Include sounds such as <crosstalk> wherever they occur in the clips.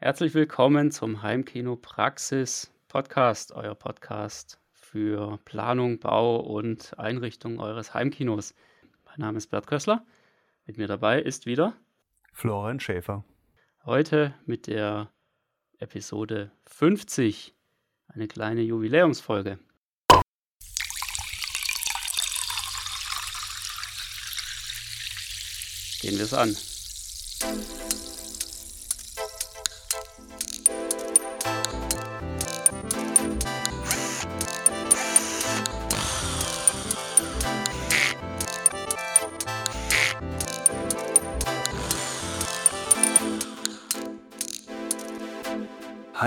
Herzlich willkommen zum Heimkino Praxis Podcast, euer Podcast für Planung, Bau und Einrichtung eures Heimkinos. Mein Name ist Bert Kössler. Mit mir dabei ist wieder Florian Schäfer. Heute mit der Episode 50, eine kleine Jubiläumsfolge. Gehen wir es an.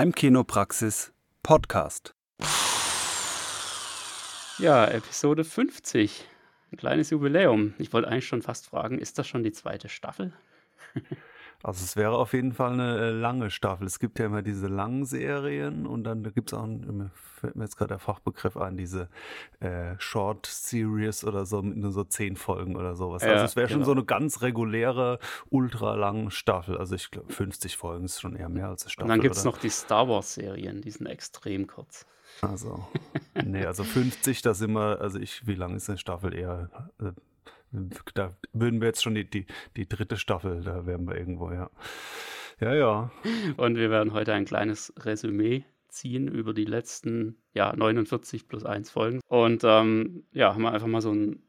Heimkinopraxis Podcast. Ja, Episode 50. Ein kleines Jubiläum. Ich wollte eigentlich schon fast fragen, ist das schon die zweite Staffel? <laughs> Also es wäre auf jeden Fall eine äh, lange Staffel. Es gibt ja immer diese langen Serien und dann gibt es auch, mir fällt mir jetzt gerade der Fachbegriff ein, diese äh, Short Series oder so mit nur so zehn Folgen oder sowas. Ja, also es wäre genau. schon so eine ganz reguläre, ultra lange Staffel. Also ich glaube 50 Folgen ist schon eher mehr als eine Staffel. Und dann gibt es noch die Star Wars Serien, die sind extrem kurz. Also, nee, also 50, da sind wir, also ich, wie lang ist eine Staffel eher? Da würden wir jetzt schon die, die, die dritte Staffel, da wären wir irgendwo, ja. Ja, ja. Und wir werden heute ein kleines Resümee ziehen über die letzten ja, 49 plus 1 Folgen. Und ähm, ja, haben wir einfach mal so ein,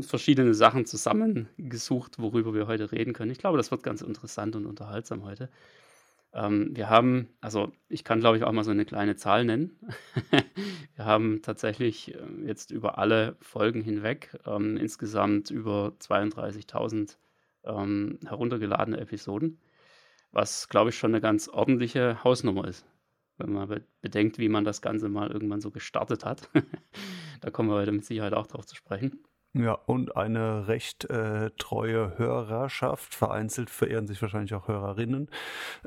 verschiedene Sachen zusammengesucht, worüber wir heute reden können. Ich glaube, das wird ganz interessant und unterhaltsam heute. Ähm, wir haben, also ich kann glaube ich auch mal so eine kleine Zahl nennen. <laughs> wir haben tatsächlich äh, jetzt über alle Folgen hinweg ähm, insgesamt über 32.000 ähm, heruntergeladene Episoden, was glaube ich schon eine ganz ordentliche Hausnummer ist, wenn man be bedenkt, wie man das Ganze mal irgendwann so gestartet hat. <laughs> da kommen wir heute mit Sicherheit auch drauf zu sprechen. Ja, und eine recht äh, treue Hörerschaft. Vereinzelt verehren sich wahrscheinlich auch Hörerinnen.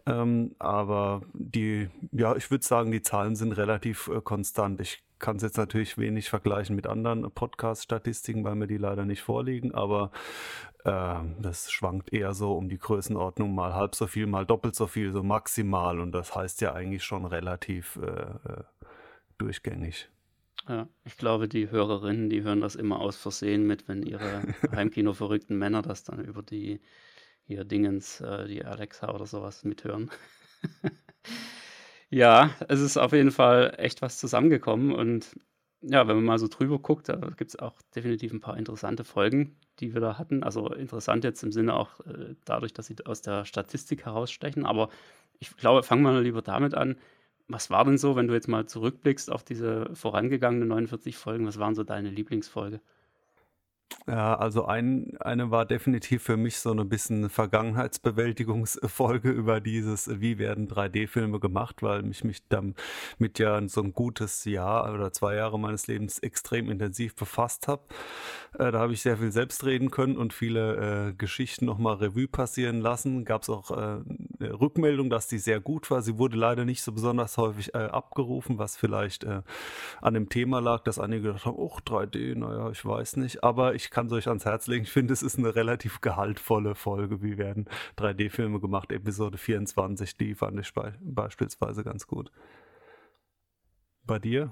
Ähm, aber die, ja, ich würde sagen, die Zahlen sind relativ äh, konstant. Ich kann es jetzt natürlich wenig vergleichen mit anderen Podcast-Statistiken, weil mir die leider nicht vorliegen, aber äh, das schwankt eher so um die Größenordnung, mal halb so viel, mal doppelt so viel, so maximal. Und das heißt ja eigentlich schon relativ äh, äh durchgängig. Ja, ich glaube, die Hörerinnen, die hören das immer aus Versehen mit, wenn ihre <laughs> Heimkino-verrückten Männer das dann über die hier Dingens, äh, die Alexa oder sowas mithören. <laughs> ja, es ist auf jeden Fall echt was zusammengekommen und ja, wenn man mal so drüber guckt, da gibt es auch definitiv ein paar interessante Folgen, die wir da hatten. Also interessant jetzt im Sinne auch äh, dadurch, dass sie aus der Statistik herausstechen. Aber ich glaube, fangen wir lieber damit an was war denn so, wenn du jetzt mal zurückblickst auf diese vorangegangenen 49 Folgen, was waren so deine Lieblingsfolge? Ja, also ein, eine war definitiv für mich so ein bisschen Vergangenheitsbewältigungsfolge <laughs> über dieses, wie werden 3D-Filme gemacht, weil mich mich damit ja so ein gutes Jahr oder zwei Jahre meines Lebens extrem intensiv befasst habe. Äh, da habe ich sehr viel selbst reden können und viele äh, Geschichten nochmal Revue passieren lassen. Gab es auch äh, eine Rückmeldung, dass die sehr gut war. Sie wurde leider nicht so besonders häufig äh, abgerufen, was vielleicht äh, an dem Thema lag, dass einige gedacht haben, oh, 3D, naja, ich weiß nicht. Aber ich kann es euch ans Herz legen. Ich finde, es ist eine relativ gehaltvolle Folge. Wie werden 3D-Filme gemacht? Episode 24, die fand ich be beispielsweise ganz gut. Bei dir?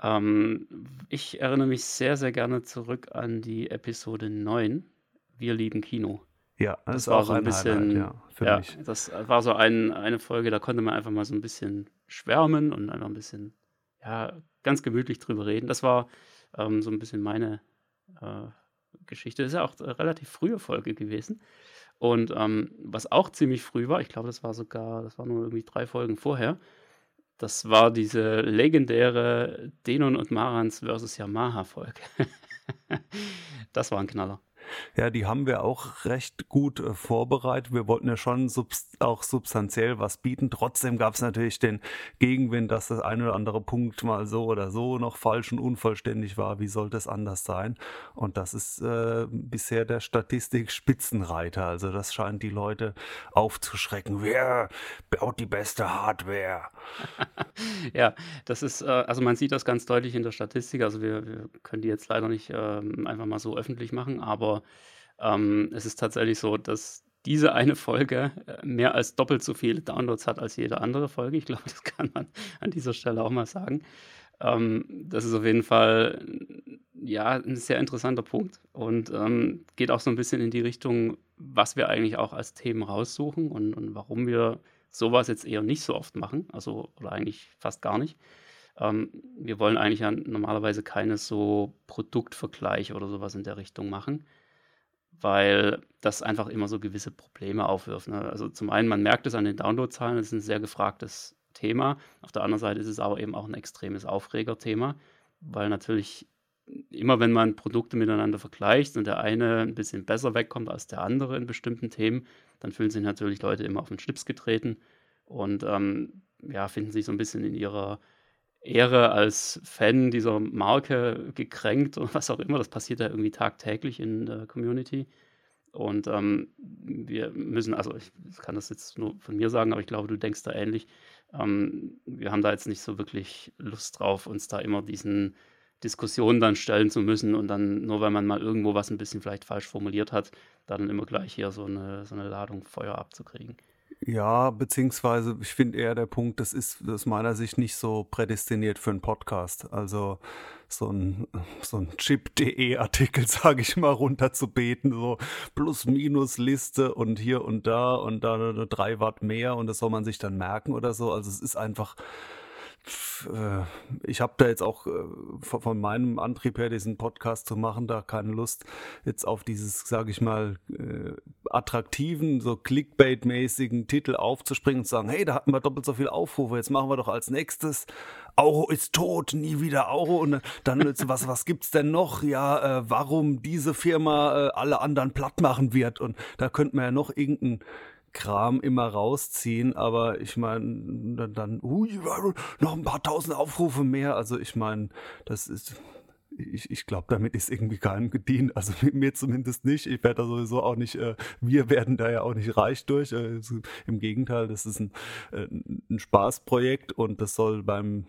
Ähm, ich erinnere mich sehr, sehr gerne zurück an die Episode 9. Wir lieben Kino. Ja, das, das war so ein bisschen, Highlight, ja, ja das war so ein, eine Folge, da konnte man einfach mal so ein bisschen schwärmen und einfach ein bisschen, ja, ganz gemütlich drüber reden. Das war ähm, so ein bisschen meine äh, Geschichte. Das ist ja auch eine relativ frühe Folge gewesen. Und ähm, was auch ziemlich früh war, ich glaube, das war sogar, das war nur irgendwie drei Folgen vorher, das war diese legendäre Denon und Marans versus Yamaha-Folge. <laughs> das war ein Knaller. Ja, die haben wir auch recht gut äh, vorbereitet. Wir wollten ja schon subst auch substanziell was bieten. Trotzdem gab es natürlich den Gegenwind, dass das ein oder andere Punkt mal so oder so noch falsch und unvollständig war. Wie sollte es anders sein? Und das ist äh, bisher der Statistik Spitzenreiter. Also das scheint die Leute aufzuschrecken. Wer baut die beste Hardware? <laughs> ja, das ist, äh, also man sieht das ganz deutlich in der Statistik. Also wir, wir können die jetzt leider nicht äh, einfach mal so öffentlich machen, aber ähm, es ist tatsächlich so, dass diese eine Folge äh, mehr als doppelt so viele Downloads hat als jede andere Folge. Ich glaube, <laughs> das kann man an dieser Stelle auch mal sagen. Ähm, das ist auf jeden Fall ja ein sehr interessanter Punkt und ähm, geht auch so ein bisschen in die Richtung, was wir eigentlich auch als Themen raussuchen und, und warum wir sowas jetzt eher nicht so oft machen, also oder eigentlich fast gar nicht. Ähm, wir wollen eigentlich ja normalerweise keine so Produktvergleiche oder sowas in der Richtung machen, weil das einfach immer so gewisse Probleme aufwirft. Ne? Also zum einen, man merkt es an den Downloadzahlen, es ist ein sehr gefragtes Thema. Auf der anderen Seite ist es aber eben auch ein extremes Aufregerthema, weil natürlich immer wenn man Produkte miteinander vergleicht und der eine ein bisschen besser wegkommt als der andere in bestimmten Themen, dann fühlen sich natürlich Leute immer auf den Schlips getreten und ähm, ja, finden sich so ein bisschen in ihrer Ehre als Fan dieser Marke gekränkt oder <laughs> was auch immer. Das passiert ja irgendwie tagtäglich in der Community. Und ähm, wir müssen, also ich kann das jetzt nur von mir sagen, aber ich glaube, du denkst da ähnlich. Ähm, wir haben da jetzt nicht so wirklich Lust drauf, uns da immer diesen Diskussionen dann stellen zu müssen und dann, nur weil man mal irgendwo was ein bisschen vielleicht falsch formuliert hat, dann immer gleich hier so eine, so eine Ladung Feuer abzukriegen. Ja, beziehungsweise ich finde eher der Punkt, das ist aus meiner Sicht nicht so prädestiniert für einen Podcast. Also so ein, so ein Chip.de-Artikel, <laughs> sage ich mal, runterzubeten, so Plus-Minus-Liste und hier und da und da drei Watt mehr und das soll man sich dann merken oder so. Also es ist einfach ich habe da jetzt auch äh, von meinem Antrieb her, diesen Podcast zu machen, da keine Lust, jetzt auf dieses, sage ich mal, äh, attraktiven, so Clickbait-mäßigen Titel aufzuspringen und zu sagen, hey, da hatten wir doppelt so viel Aufrufe, jetzt machen wir doch als nächstes Auro ist tot, nie wieder Auro. Und dann, was, was gibt's denn noch? Ja, äh, warum diese Firma äh, alle anderen platt machen wird. Und da könnte man ja noch irgendeinen Kram immer rausziehen, aber ich meine, dann, dann ui, noch ein paar tausend Aufrufe mehr. Also ich meine, das ist, ich, ich glaube, damit ist irgendwie keinem gedient. Also <laughs> mir zumindest nicht. Ich werde da sowieso auch nicht, äh, wir werden da ja auch nicht reich durch. Äh, Im Gegenteil, das ist ein, äh, ein Spaßprojekt und das soll beim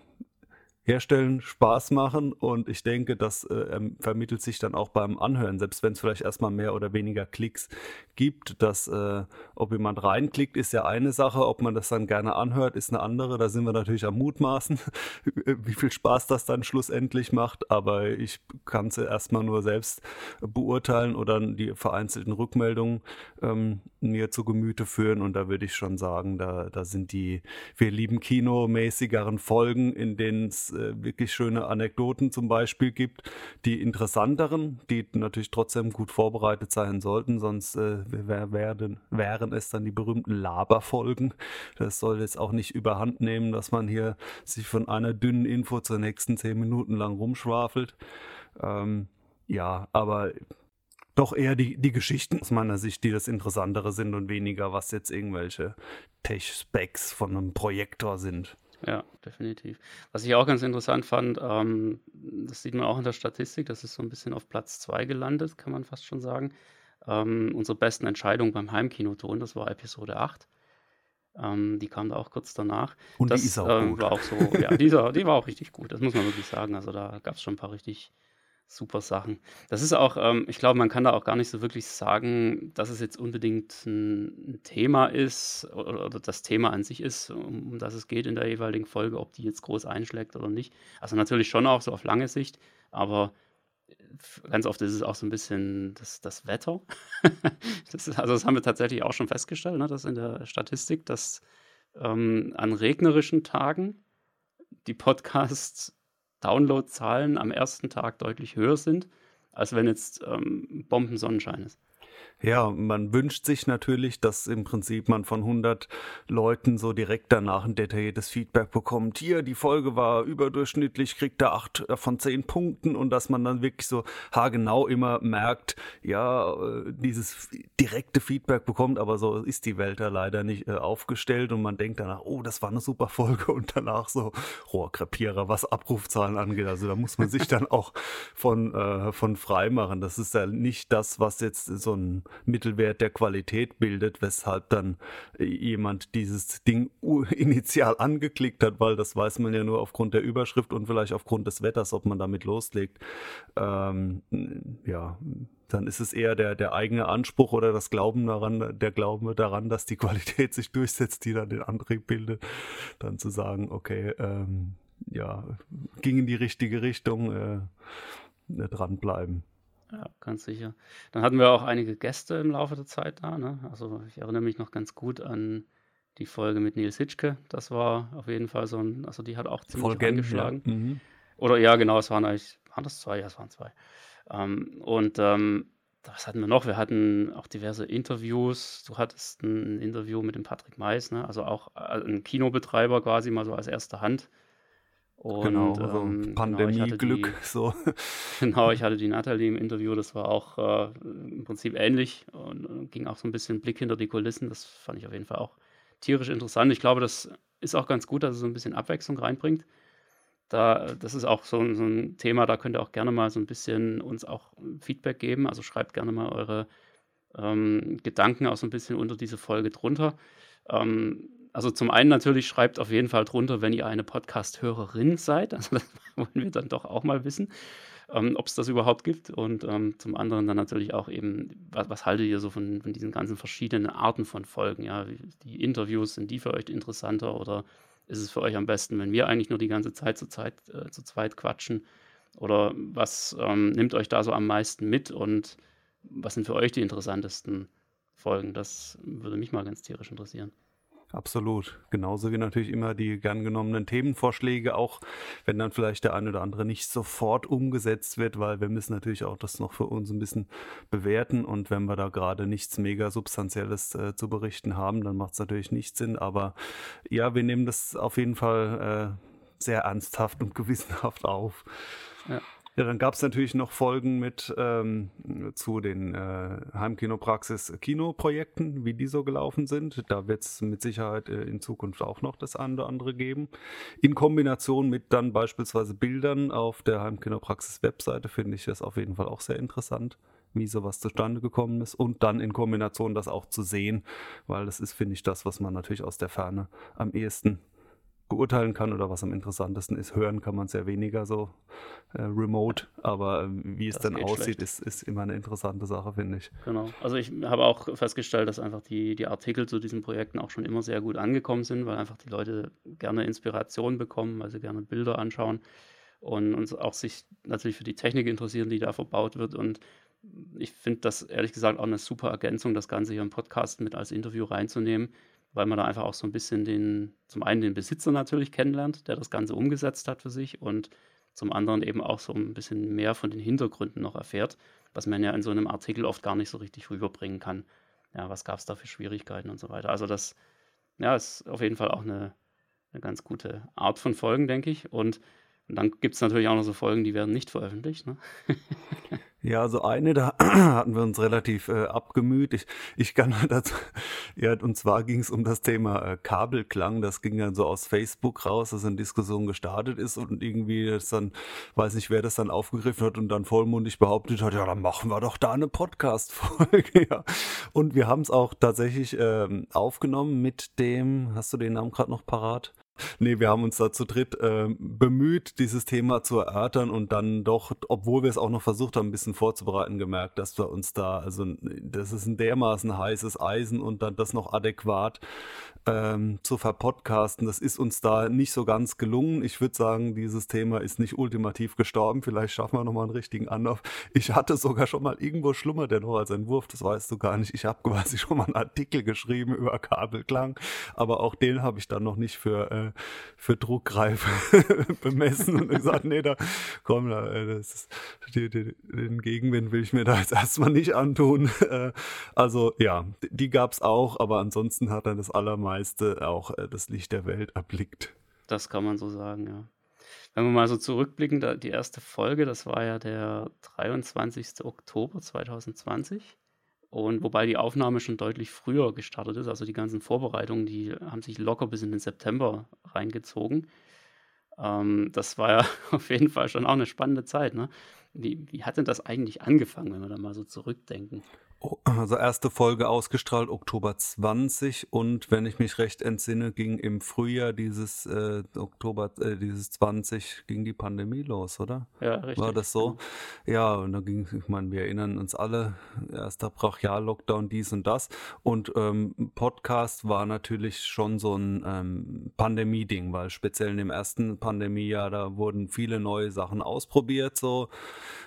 herstellen, Spaß machen und ich denke, das äh, vermittelt sich dann auch beim Anhören, selbst wenn es vielleicht erstmal mehr oder weniger Klicks gibt, dass äh, ob jemand reinklickt, ist ja eine Sache, ob man das dann gerne anhört, ist eine andere, da sind wir natürlich am Mutmaßen, <laughs> wie viel Spaß das dann schlussendlich macht, aber ich kann es erstmal nur selbst beurteilen oder die vereinzelten Rückmeldungen ähm, mir zu Gemüte führen. Und da würde ich schon sagen, da, da sind die wir lieben Kino-mäßigeren Folgen, in denen es äh, wirklich schöne Anekdoten zum Beispiel gibt. Die interessanteren, die natürlich trotzdem gut vorbereitet sein sollten, sonst äh, werden, wären es dann die berühmten Laberfolgen. Das soll jetzt auch nicht überhand nehmen, dass man hier sich von einer dünnen Info zur nächsten zehn Minuten lang rumschwafelt. Ähm, ja, aber doch eher die, die Geschichten aus meiner Sicht, die das Interessantere sind und weniger, was jetzt irgendwelche Tech-Specs von einem Projektor sind. Ja, definitiv. Was ich auch ganz interessant fand, ähm, das sieht man auch in der Statistik, das ist so ein bisschen auf Platz 2 gelandet, kann man fast schon sagen. Ähm, unsere besten Entscheidungen beim Heimkinoton, das war Episode 8. Ähm, die kam da auch kurz danach. Und das die ist auch ähm, gut. war auch so, ja, die, die war auch richtig gut, das muss man wirklich sagen. Also da gab es schon ein paar richtig super Sachen. Das ist auch, ähm, ich glaube, man kann da auch gar nicht so wirklich sagen, dass es jetzt unbedingt ein, Thema ist oder, oder, das Thema an sich ist, um, um das es geht in der jeweiligen Folge, ob die jetzt groß einschlägt oder nicht. Also natürlich schon auch so auf lange Sicht, aber ganz oft ist es auch so ein bisschen das, das Wetter. <laughs> das ist, also das haben wir tatsächlich auch schon festgestellt, ne, dass in der Statistik, dass ähm, an regnerischen Tagen die Podcasts Downloadzahlen am ersten Tag deutlich höher sind, als wenn jetzt ähm, Bombensonnenschein ist. Ja, man wünscht sich natürlich, dass im Prinzip man von 100 Leuten so direkt danach ein detailliertes Feedback bekommt. Hier, die Folge war überdurchschnittlich, kriegt da 8 äh, von 10 Punkten und dass man dann wirklich so haargenau immer merkt, ja, äh, dieses direkte Feedback bekommt, aber so ist die Welt da leider nicht äh, aufgestellt und man denkt danach, oh, das war eine super Folge und danach so Rohrkrepierer, was Abrufzahlen angeht. Also da muss man sich dann <laughs> auch von, äh, von frei machen. Das ist ja nicht das, was jetzt so ein Mittelwert der Qualität bildet, weshalb dann äh, jemand dieses Ding <laughs> initial angeklickt hat, weil das weiß man ja nur aufgrund der Überschrift und vielleicht aufgrund des Wetters, ob man damit loslegt. Ähm, ja, dann ist es eher der, der eigene Anspruch oder das Glauben daran, der Glaube daran, dass die Qualität sich durchsetzt, die dann den Antrieb bildet, dann zu sagen, okay, ähm, ja, ging in die richtige Richtung, äh, dranbleiben. Ja, ganz sicher. Dann hatten wir auch einige Gäste im Laufe der Zeit da. Ne? Also ich erinnere mich noch ganz gut an die Folge mit Nils Hitschke. Das war auf jeden Fall so ein, also die hat auch ziemlich Folgen, eingeschlagen. Ja. Mhm. Oder ja, genau, es waren eigentlich, waren das zwei? Ja, es waren zwei. Ähm, und ähm, was hatten wir noch? Wir hatten auch diverse Interviews. Du hattest ein Interview mit dem Patrick Mais, ne? also auch äh, ein Kinobetreiber quasi mal so als erste Hand. Und, genau, so ähm, Pandemie-Glück. Genau, <laughs> so. genau, ich hatte die Natalie im Interview, das war auch äh, im Prinzip ähnlich und, und ging auch so ein bisschen Blick hinter die Kulissen. Das fand ich auf jeden Fall auch tierisch interessant. Ich glaube, das ist auch ganz gut, dass es so ein bisschen Abwechslung reinbringt. Da, das ist auch so, so ein Thema, da könnt ihr auch gerne mal so ein bisschen uns auch Feedback geben. Also schreibt gerne mal eure ähm, Gedanken auch so ein bisschen unter diese Folge drunter. Ähm, also zum einen natürlich schreibt auf jeden Fall drunter, wenn ihr eine Podcast-Hörerin seid. Also das <laughs> wollen wir dann doch auch mal wissen, ähm, ob es das überhaupt gibt. Und ähm, zum anderen dann natürlich auch eben, was, was haltet ihr so von, von, diesen ganzen verschiedenen Arten von Folgen? Ja, die Interviews, sind die für euch interessanter oder ist es für euch am besten, wenn wir eigentlich nur die ganze Zeit zu, Zeit, äh, zu zweit quatschen? Oder was ähm, nimmt euch da so am meisten mit und was sind für euch die interessantesten Folgen? Das würde mich mal ganz tierisch interessieren. Absolut. Genauso wie natürlich immer die gern genommenen Themenvorschläge, auch wenn dann vielleicht der eine oder andere nicht sofort umgesetzt wird, weil wir müssen natürlich auch das noch für uns ein bisschen bewerten und wenn wir da gerade nichts mega Substanzielles äh, zu berichten haben, dann macht es natürlich nicht Sinn. Aber ja, wir nehmen das auf jeden Fall äh, sehr ernsthaft und <laughs> gewissenhaft auf. Ja. Ja, dann gab es natürlich noch Folgen mit ähm, zu den äh, Heimkinopraxis-Kinoprojekten, wie die so gelaufen sind. Da wird es mit Sicherheit äh, in Zukunft auch noch das eine oder andere geben. In Kombination mit dann beispielsweise Bildern auf der Heimkinopraxis-Webseite finde ich das auf jeden Fall auch sehr interessant wie sowas zustande gekommen ist und dann in Kombination das auch zu sehen, weil das ist, finde ich, das, was man natürlich aus der Ferne am ehesten beurteilen kann oder was am interessantesten ist. Hören kann man sehr weniger so äh, remote, aber äh, wie es das dann aussieht, ist, ist immer eine interessante Sache, finde ich. Genau. Also ich habe auch festgestellt, dass einfach die, die Artikel zu diesen Projekten auch schon immer sehr gut angekommen sind, weil einfach die Leute gerne Inspiration bekommen, weil sie gerne Bilder anschauen und uns auch sich natürlich für die Technik interessieren, die da verbaut wird und ich finde das ehrlich gesagt auch eine super Ergänzung, das Ganze hier im Podcast mit als Interview reinzunehmen, weil man da einfach auch so ein bisschen den, zum einen den Besitzer natürlich kennenlernt, der das Ganze umgesetzt hat für sich und zum anderen eben auch so ein bisschen mehr von den Hintergründen noch erfährt, was man ja in so einem Artikel oft gar nicht so richtig rüberbringen kann. Ja, was gab es da für Schwierigkeiten und so weiter. Also das, ja, ist auf jeden Fall auch eine, eine ganz gute Art von Folgen, denke ich. Und, und dann gibt es natürlich auch noch so Folgen, die werden nicht veröffentlicht. Ne? <laughs> Ja, also eine, da <clears throat> hatten wir uns relativ äh, abgemüht. Ich, ich kann dazu, <laughs> ja, und zwar ging es um das Thema äh, Kabelklang. Das ging dann so aus Facebook raus, dass eine Diskussion gestartet ist und irgendwie das dann, weiß nicht, wer das dann aufgegriffen hat und dann vollmundig behauptet hat, ja, dann machen wir doch da eine Podcast-Folge. <laughs> ja. Und wir haben es auch tatsächlich ähm, aufgenommen mit dem, hast du den Namen gerade noch parat? Nee, wir haben uns da zu dritt äh, bemüht, dieses Thema zu erörtern und dann doch, obwohl wir es auch noch versucht haben, ein bisschen vorzubereiten, gemerkt, dass wir uns da, also das ist ein dermaßen heißes Eisen und dann das noch adäquat ähm, zu verpodcasten, das ist uns da nicht so ganz gelungen. Ich würde sagen, dieses Thema ist nicht ultimativ gestorben. Vielleicht schaffen wir nochmal einen richtigen Anlauf. Ich hatte sogar schon mal irgendwo schlummert der noch als Entwurf, das weißt du gar nicht. Ich habe quasi schon mal einen Artikel geschrieben über Kabelklang, aber auch den habe ich dann noch nicht für, äh, für Druckreife <laughs> bemessen und gesagt, nee, da komm, da, äh, das die, die, den Gegenwind will ich mir da jetzt erstmal nicht antun. <laughs> Äh, also ja, die gab es auch, aber ansonsten hat er das allermeiste meiste auch äh, das Licht der Welt erblickt. Das kann man so sagen, ja. Wenn wir mal so zurückblicken, die erste Folge, das war ja der 23. Oktober 2020. Und wobei die Aufnahme schon deutlich früher gestartet ist, also die ganzen Vorbereitungen, die haben sich locker bis in den September reingezogen. Ähm, das war ja <laughs> auf jeden Fall schon auch eine spannende Zeit. Ne? Wie, wie hat denn das eigentlich angefangen, wenn wir da mal so zurückdenken? Also erste Folge ausgestrahlt Oktober 20 und wenn ich mich recht entsinne, ging im Frühjahr dieses äh, Oktober äh, dieses 20 ging die Pandemie los, oder? Ja, richtig. War das so? Ja, und da ging ich meine, wir erinnern uns alle, erster Brachial-Lockdown, dies und das. Und ähm, Podcast war natürlich schon so ein ähm, Pandemie-Ding, weil speziell in dem ersten Pandemiejahr, da wurden viele neue Sachen ausprobiert, so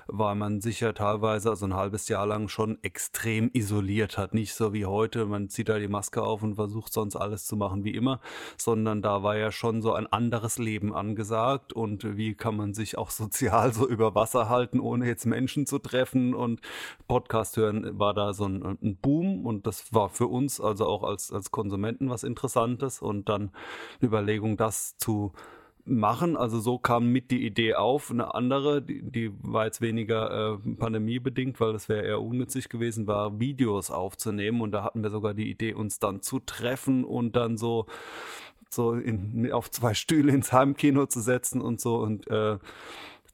war man sicher teilweise, also ein halbes Jahr lang schon extrem isoliert hat. Nicht so wie heute, man zieht da die Maske auf und versucht sonst alles zu machen wie immer, sondern da war ja schon so ein anderes Leben angesagt und wie kann man sich auch <laughs> sozial so über Wasser halten, ohne jetzt Menschen zu treffen und Podcast hören war da so ein, ein Boom und das war für uns also auch als, als Konsumenten was Interessantes und dann Überlegung, das zu machen. Also so kam mit die Idee auf. Eine andere, die, die war jetzt weniger äh, pandemiebedingt, weil das wäre eher unnützig gewesen, war Videos aufzunehmen. Und da hatten wir sogar die Idee, uns dann zu treffen und dann so so in, auf zwei Stühle ins Heimkino zu setzen und so und äh,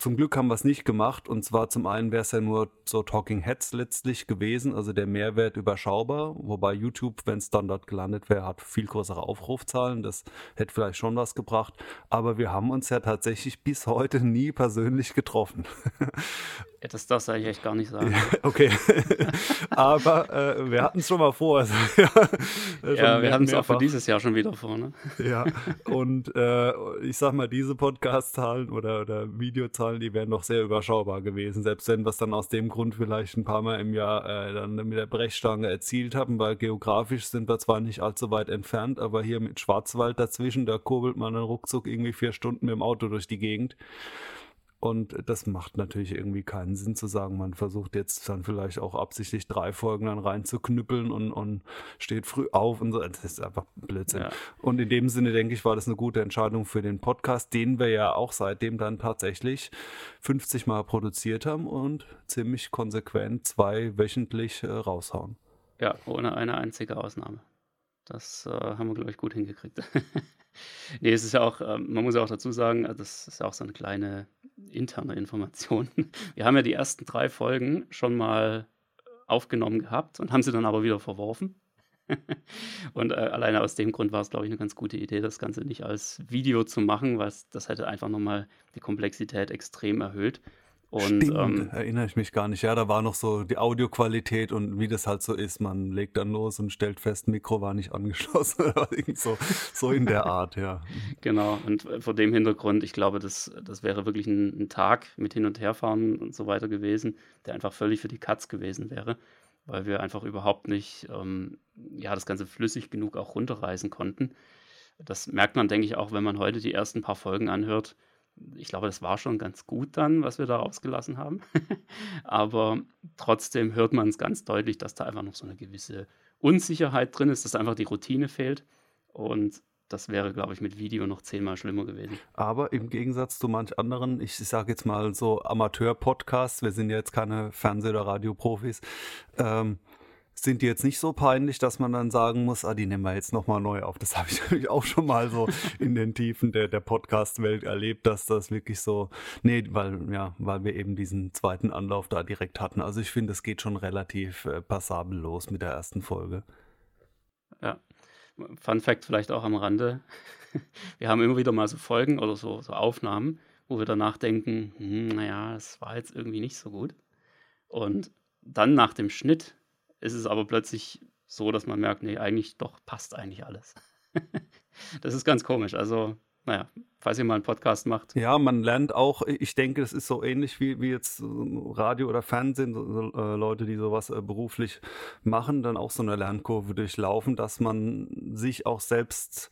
zum Glück haben wir es nicht gemacht. Und zwar zum einen wäre es ja nur so Talking Heads letztlich gewesen, also der Mehrwert überschaubar. Wobei YouTube, wenn es dann dort gelandet wäre, hat viel größere Aufrufzahlen. Das hätte vielleicht schon was gebracht. Aber wir haben uns ja tatsächlich bis heute nie persönlich getroffen. <laughs> Ja, das darfst du eigentlich echt gar nicht sagen. Okay. <laughs> Aber äh, wir hatten es schon mal vor. Also, ja, ja wir haben es auch für dieses Jahr schon wieder vor. Ne? Ja, und äh, ich sag mal, diese Podcast-Zahlen oder, oder Videozahlen, die wären noch sehr überschaubar gewesen. Selbst wenn wir es dann aus dem Grund vielleicht ein paar Mal im Jahr äh, dann mit der Brechstange erzielt haben, weil geografisch sind wir zwar nicht allzu weit entfernt, aber hier mit Schwarzwald dazwischen, da kurbelt man dann ruckzuck irgendwie vier Stunden mit dem Auto durch die Gegend. Und das macht natürlich irgendwie keinen Sinn zu sagen, man versucht jetzt dann vielleicht auch absichtlich drei Folgen dann reinzuknüppeln und, und steht früh auf und so. Das ist einfach Blödsinn. Ja. Und in dem Sinne, denke ich, war das eine gute Entscheidung für den Podcast, den wir ja auch seitdem dann tatsächlich 50 Mal produziert haben und ziemlich konsequent zwei wöchentlich äh, raushauen. Ja, ohne eine einzige Ausnahme. Das äh, haben wir, glaube ich, gut hingekriegt. <laughs> nee, es ist ja auch, äh, man muss ja auch dazu sagen, äh, das ist ja auch so eine kleine interne Information. <laughs> Wir haben ja die ersten drei Folgen schon mal aufgenommen gehabt und haben sie dann aber wieder verworfen. <laughs> und äh, alleine aus dem Grund war es, glaube ich, eine ganz gute Idee, das Ganze nicht als Video zu machen, weil das hätte einfach nochmal die Komplexität extrem erhöht. Und, Stimmt, ähm, erinnere ich mich gar nicht. Ja, da war noch so die Audioqualität und wie das halt so ist. Man legt dann los und stellt fest, Mikro war nicht <laughs> angeschlossen. so, so in der Art, ja. Genau, und vor dem Hintergrund, ich glaube, das, das wäre wirklich ein, ein Tag mit Hin- und Herfahren und so weiter gewesen, der einfach völlig für die Katz gewesen wäre, weil wir einfach überhaupt nicht ähm, ja, das Ganze flüssig genug auch runterreißen konnten. Das merkt man, denke ich, auch, wenn man heute die ersten paar Folgen anhört ich glaube, das war schon ganz gut dann, was wir da rausgelassen haben. <laughs> Aber trotzdem hört man es ganz deutlich, dass da einfach noch so eine gewisse Unsicherheit drin ist, dass einfach die Routine fehlt. Und das wäre, glaube ich, mit Video noch zehnmal schlimmer gewesen. Aber im Gegensatz zu manch anderen, ich sage jetzt mal so Amateur-Podcasts, wir sind ja jetzt keine Fernseh- oder Radioprofis, ähm, sind die jetzt nicht so peinlich, dass man dann sagen muss, ah, die nehmen wir jetzt nochmal neu auf. Das <laughs> habe ich natürlich auch schon mal so in den Tiefen der, der Podcast-Welt erlebt, dass das wirklich so, nee, weil, ja, weil wir eben diesen zweiten Anlauf da direkt hatten. Also ich finde, es geht schon relativ äh, passabel los mit der ersten Folge. Ja. Fun Fact vielleicht auch am Rande. <laughs> Wir haben immer wieder mal so Folgen oder so, so Aufnahmen, wo wir danach denken, hm, naja, das war jetzt irgendwie nicht so gut. Und dann nach dem Schnitt ist es aber plötzlich so, dass man merkt, nee, eigentlich doch passt eigentlich alles. <laughs> das ist ganz komisch. Also, naja, falls ihr mal einen Podcast macht. Ja, man lernt auch, ich denke, das ist so ähnlich wie, wie jetzt Radio oder Fernsehen, so, äh, Leute, die sowas äh, beruflich machen, dann auch so eine Lernkurve durchlaufen, dass man sich auch selbst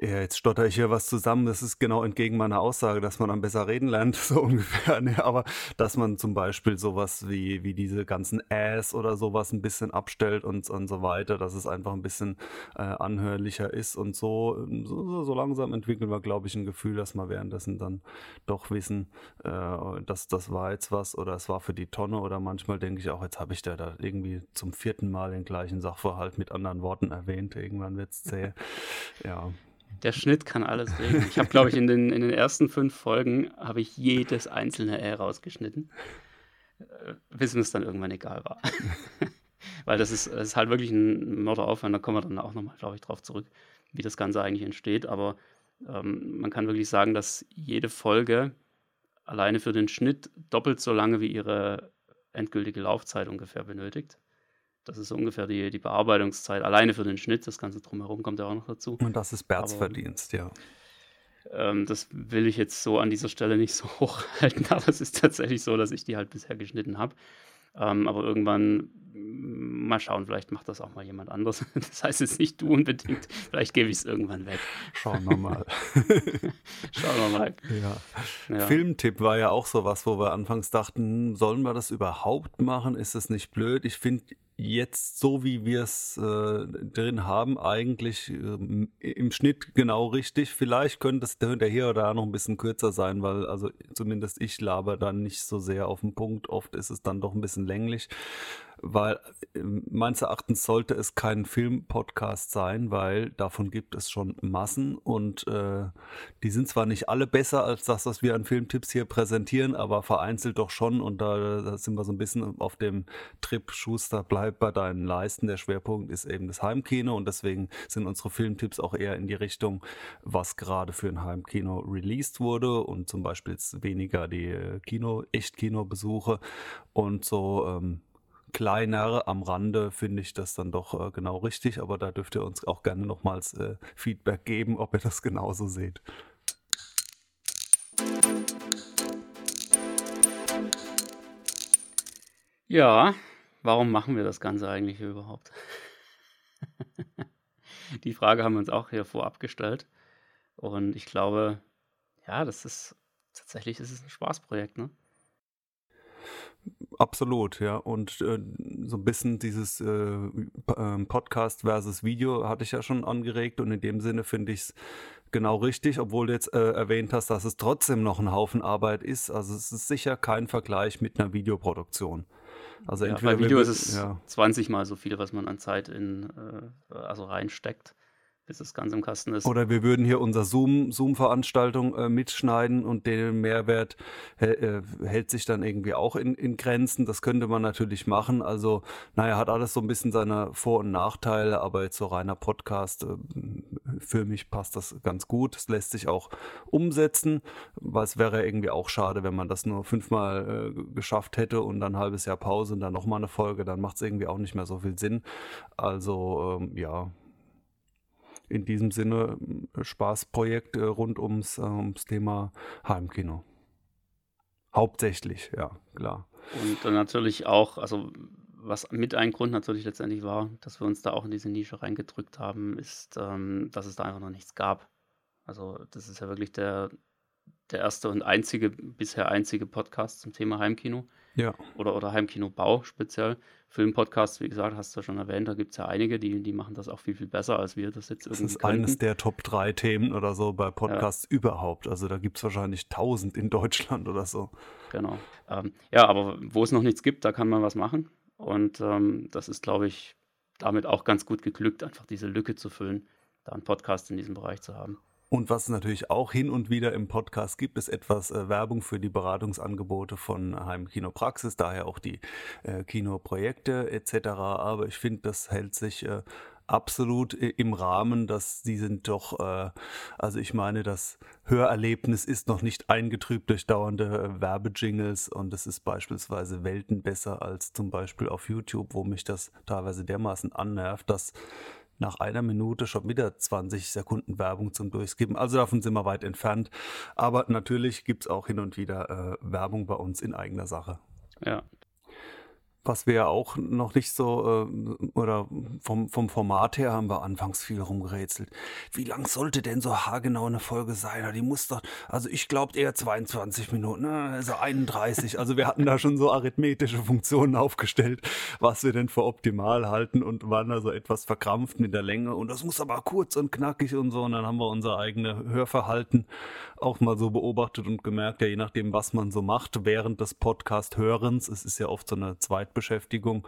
ja, jetzt stotter ich hier was zusammen. Das ist genau entgegen meiner Aussage, dass man dann besser reden lernt, <laughs> so ungefähr. Ne? Aber dass man zum Beispiel sowas wie, wie diese ganzen Ass oder sowas ein bisschen abstellt und, und so weiter, dass es einfach ein bisschen äh, anhörlicher ist. Und so, so, so langsam entwickeln wir, glaube ich, ein Gefühl, dass wir währenddessen dann doch wissen, äh, dass das war jetzt was oder es war für die Tonne. Oder manchmal denke ich auch, jetzt habe ich da, da irgendwie zum vierten Mal den gleichen Sachverhalt mit anderen Worten erwähnt. Irgendwann wird es zäh. <laughs> Ja. Der Schnitt kann alles regeln. Ich habe, glaube ich, in den, in den ersten fünf Folgen habe ich jedes einzelne Ä rausgeschnitten. äh, bis mir es dann irgendwann egal war. <laughs> Weil das ist, das ist halt wirklich ein Mörderaufwand, da kommen wir dann auch nochmal, glaube ich, drauf zurück, wie das Ganze eigentlich entsteht. Aber ähm, man kann wirklich sagen, dass jede Folge alleine für den Schnitt doppelt so lange wie ihre endgültige Laufzeit ungefähr benötigt. Das ist ungefähr die, die Bearbeitungszeit alleine für den Schnitt. Das Ganze drumherum kommt ja auch noch dazu. Und das ist Berts aber, Verdienst, ja. Ähm, das will ich jetzt so an dieser Stelle nicht <laughs> so hochhalten, aber es ist tatsächlich so, dass ich die halt bisher geschnitten habe. Ähm, aber irgendwann mm, mal schauen, vielleicht macht das auch mal jemand anderes. <laughs> Das heißt jetzt nicht du unbedingt, vielleicht gebe ich es irgendwann weg. Schauen wir mal. <laughs> Schauen wir mal. Ja. ja. Filmtipp war ja auch so was, wo wir anfangs dachten, sollen wir das überhaupt machen? Ist das nicht blöd? Ich finde jetzt so, wie wir es äh, drin haben, eigentlich äh, im Schnitt genau richtig. Vielleicht könnte es hinterher oder da noch ein bisschen kürzer sein, weil also zumindest ich laber dann nicht so sehr auf den Punkt. Oft ist es dann doch ein bisschen länglich weil äh, meines Erachtens sollte es kein Filmpodcast sein, weil davon gibt es schon Massen und äh, die sind zwar nicht alle besser als das, was wir an Filmtipps hier präsentieren, aber vereinzelt doch schon und da, da sind wir so ein bisschen auf dem Trip Schuster bleibt bei deinen Leisten. Der Schwerpunkt ist eben das Heimkino und deswegen sind unsere Filmtipps auch eher in die Richtung, was gerade für ein Heimkino released wurde und zum Beispiel weniger die äh, Kino, Echtkinobesuche und so ähm, kleiner am Rande finde ich das dann doch äh, genau richtig, aber da dürft ihr uns auch gerne nochmals äh, Feedback geben, ob ihr das genauso seht. Ja, warum machen wir das Ganze eigentlich überhaupt? <laughs> Die Frage haben wir uns auch hier vorab gestellt. Und ich glaube, ja, das ist tatsächlich ist es ein Spaßprojekt, ne? Absolut, ja. Und äh, so ein bisschen dieses äh, ähm, Podcast versus Video hatte ich ja schon angeregt und in dem Sinne finde ich es genau richtig, obwohl du jetzt äh, erwähnt hast, dass es trotzdem noch ein Haufen Arbeit ist. Also es ist sicher kein Vergleich mit einer Videoproduktion. Also entweder ja, bei Video ist es ja. 20 mal so viel, was man an Zeit in äh, also reinsteckt bis das Ganze im Kasten ist. Oder wir würden hier unsere Zoom-Veranstaltung Zoom äh, mitschneiden und den Mehrwert äh, hält sich dann irgendwie auch in, in Grenzen. Das könnte man natürlich machen. Also, naja, hat alles so ein bisschen seine Vor- und Nachteile, aber jetzt so reiner Podcast, äh, für mich passt das ganz gut. Es lässt sich auch umsetzen, weil es wäre irgendwie auch schade, wenn man das nur fünfmal äh, geschafft hätte und dann ein halbes Jahr Pause und dann nochmal eine Folge, dann macht es irgendwie auch nicht mehr so viel Sinn. Also, ähm, ja, in diesem Sinne äh, Spaßprojekt äh, rund ums, äh, ums Thema Heimkino. Hauptsächlich, ja, klar. Und dann natürlich auch, also was mit ein Grund natürlich letztendlich war, dass wir uns da auch in diese Nische reingedrückt haben, ist, ähm, dass es da einfach noch nichts gab. Also das ist ja wirklich der, der erste und einzige, bisher einzige Podcast zum Thema Heimkino. Ja. Oder, oder Heimkinobau speziell. Filmpodcasts, wie gesagt, hast du schon erwähnt, da gibt es ja einige, die, die machen das auch viel, viel besser, als wir das jetzt irgendwie Das ist könnten. eines der Top 3 Themen oder so bei Podcasts ja. überhaupt. Also da gibt es wahrscheinlich 1000 in Deutschland oder so. Genau. Ähm, ja, aber wo es noch nichts gibt, da kann man was machen. Und ähm, das ist, glaube ich, damit auch ganz gut geglückt, einfach diese Lücke zu füllen, da einen Podcast in diesem Bereich zu haben. Und was es natürlich auch hin und wieder im Podcast gibt, ist etwas äh, Werbung für die Beratungsangebote von Heimkinopraxis, daher auch die äh, Kinoprojekte etc. Aber ich finde, das hält sich äh, absolut im Rahmen, dass sie sind doch, äh, also ich meine, das Hörerlebnis ist noch nicht eingetrübt durch dauernde äh, Werbejingles und es ist beispielsweise Welten besser als zum Beispiel auf YouTube, wo mich das teilweise dermaßen annervt, dass nach einer Minute schon wieder 20 Sekunden Werbung zum Durchskippen. Also davon sind wir weit entfernt. Aber natürlich gibt es auch hin und wieder äh, Werbung bei uns in eigener Sache. Ja, was wir ja auch noch nicht so, äh, oder vom, vom Format her haben wir anfangs viel rumgerätselt. Wie lang sollte denn so haargenau eine Folge sein? Die muss doch, also ich glaube eher 22 Minuten, ne? also 31. Also wir hatten da schon so arithmetische Funktionen aufgestellt, was wir denn für optimal halten und waren da so etwas verkrampft mit der Länge. Und das muss aber kurz und knackig und so. Und dann haben wir unser eigenes Hörverhalten auch mal so beobachtet und gemerkt, ja, je nachdem, was man so macht während des Podcast-Hörens, es ist ja oft so eine Zweit Werkbeschäftigung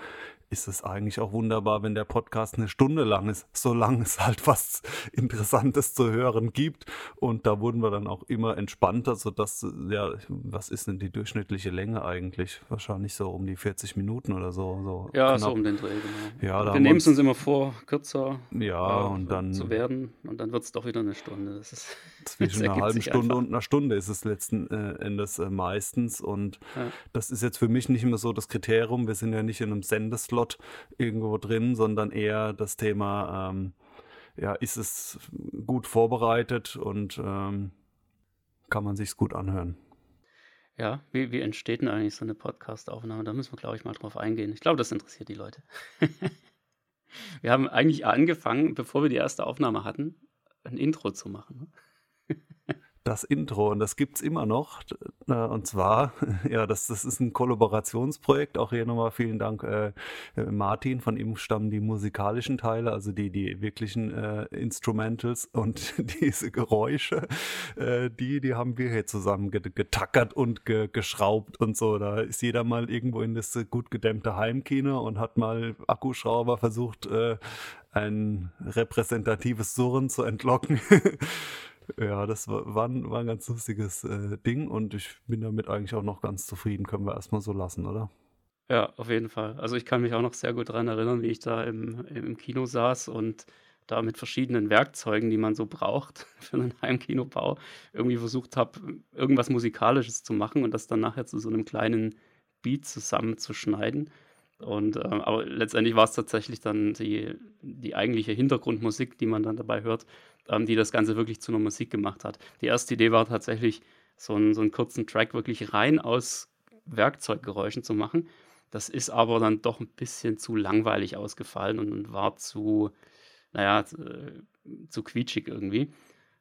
ist es eigentlich auch wunderbar, wenn der Podcast eine Stunde lang ist, solange es halt was Interessantes zu hören gibt. Und da wurden wir dann auch immer entspannter, sodass, ja, was ist denn die durchschnittliche Länge eigentlich? Wahrscheinlich so um die 40 Minuten oder so. so ja, knapp. so um den Dreh, genau. Ja, wir nehmen es uns immer vor, kürzer ja, äh, und dann, zu werden. Und dann wird es doch wieder eine Stunde. Das ist, zwischen <laughs> einer halben Stunde einfach. und einer Stunde ist es letzten äh, Endes äh, meistens. Und ja. das ist jetzt für mich nicht immer so das Kriterium. Wir sind ja nicht in einem Sendeslot irgendwo drin, sondern eher das Thema, ähm, ja, ist es gut vorbereitet und ähm, kann man sich gut anhören. Ja, wie, wie entsteht denn eigentlich so eine Podcast-Aufnahme? Da müssen wir, glaube ich, mal drauf eingehen. Ich glaube, das interessiert die Leute. <laughs> wir haben eigentlich angefangen, bevor wir die erste Aufnahme hatten, ein Intro zu machen. Das Intro und das gibt es immer noch. Äh, und zwar, <laughs> ja, das, das ist ein Kollaborationsprojekt. Auch hier nochmal vielen Dank, äh, äh, Martin. Von ihm stammen die musikalischen Teile, also die, die wirklichen äh, Instrumentals und <laughs> diese Geräusche, äh, die, die haben wir hier zusammen getackert und ge geschraubt und so. Da ist jeder mal irgendwo in das gut gedämmte Heimkino und hat mal Akkuschrauber versucht, äh, ein repräsentatives Surren zu entlocken. <laughs> Ja, das war, war, ein, ganz lustiges äh, Ding und ich bin damit eigentlich auch noch ganz zufrieden. Können wir erstmal so lassen, oder? Ja, auf jeden Fall. Also ich kann mich auch noch sehr gut daran erinnern, wie ich da im, im Kino saß und da mit verschiedenen Werkzeugen, die man so braucht <laughs> für einen Heimkinobau, irgendwie versucht habe, irgendwas Musikalisches zu machen und das dann nachher zu so einem kleinen Beat zusammenzuschneiden. Und äh, aber letztendlich war es tatsächlich dann die, die eigentliche Hintergrundmusik, die man dann dabei hört, ähm, die das Ganze wirklich zu einer Musik gemacht hat. Die erste Idee war tatsächlich, so einen, so einen kurzen Track wirklich rein aus Werkzeuggeräuschen zu machen. Das ist aber dann doch ein bisschen zu langweilig ausgefallen und war zu, naja, zu, äh, zu quietschig irgendwie.